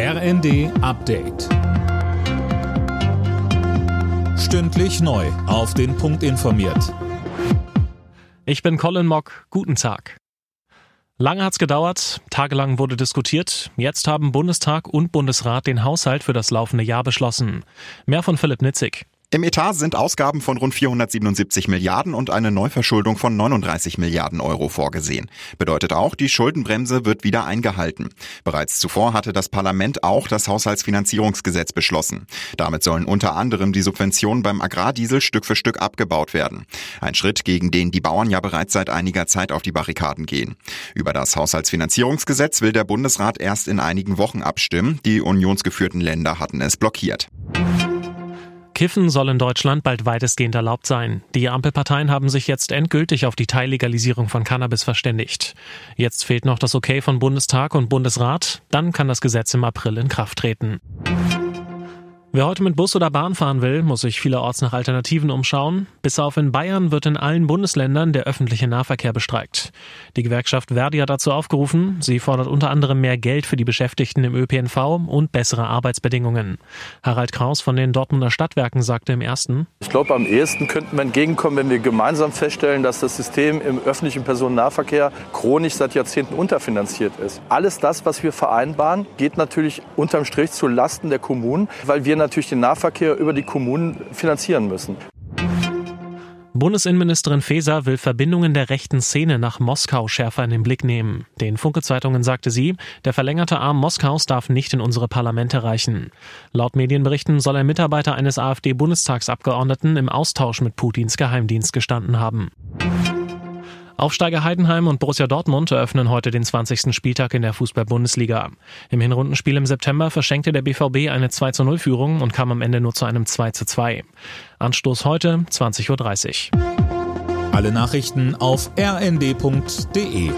RND Update. Stündlich neu. Auf den Punkt informiert. Ich bin Colin Mock. Guten Tag. Lange hat's gedauert, tagelang wurde diskutiert. Jetzt haben Bundestag und Bundesrat den Haushalt für das laufende Jahr beschlossen. Mehr von Philipp Nitzig. Im Etat sind Ausgaben von rund 477 Milliarden und eine Neuverschuldung von 39 Milliarden Euro vorgesehen. Bedeutet auch, die Schuldenbremse wird wieder eingehalten. Bereits zuvor hatte das Parlament auch das Haushaltsfinanzierungsgesetz beschlossen. Damit sollen unter anderem die Subventionen beim Agrardiesel Stück für Stück abgebaut werden. Ein Schritt, gegen den die Bauern ja bereits seit einiger Zeit auf die Barrikaden gehen. Über das Haushaltsfinanzierungsgesetz will der Bundesrat erst in einigen Wochen abstimmen. Die unionsgeführten Länder hatten es blockiert. Kiffen soll in Deutschland bald weitestgehend erlaubt sein. Die Ampelparteien haben sich jetzt endgültig auf die Teillegalisierung von Cannabis verständigt. Jetzt fehlt noch das Okay von Bundestag und Bundesrat, dann kann das Gesetz im April in Kraft treten. Wer heute mit Bus oder Bahn fahren will, muss sich vielerorts nach Alternativen umschauen. Bis auf in Bayern wird in allen Bundesländern der öffentliche Nahverkehr bestreikt. Die Gewerkschaft Verdi hat dazu aufgerufen. Sie fordert unter anderem mehr Geld für die Beschäftigten im ÖPNV und bessere Arbeitsbedingungen. Harald Kraus von den Dortmunder Stadtwerken sagte im ersten. Ich glaube, am ehesten könnten wir entgegenkommen, wenn wir gemeinsam feststellen, dass das System im öffentlichen Personennahverkehr chronisch seit Jahrzehnten unterfinanziert ist. Alles das, was wir vereinbaren, geht natürlich unterm Strich zu Lasten der Kommunen, weil wir natürlich den Nahverkehr über die Kommunen finanzieren müssen. Bundesinnenministerin Faeser will Verbindungen der rechten Szene nach Moskau schärfer in den Blick nehmen. Den Funke-Zeitungen sagte sie, der verlängerte Arm Moskaus darf nicht in unsere Parlamente reichen. Laut Medienberichten soll ein Mitarbeiter eines AfD-Bundestagsabgeordneten im Austausch mit Putins Geheimdienst gestanden haben. Aufsteiger Heidenheim und Borussia Dortmund eröffnen heute den 20. Spieltag in der Fußball-Bundesliga. Im Hinrundenspiel im September verschenkte der BVB eine 2 zu 0 Führung und kam am Ende nur zu einem 2 zu 2. Anstoß heute 20.30 Uhr. Alle Nachrichten auf rnd.de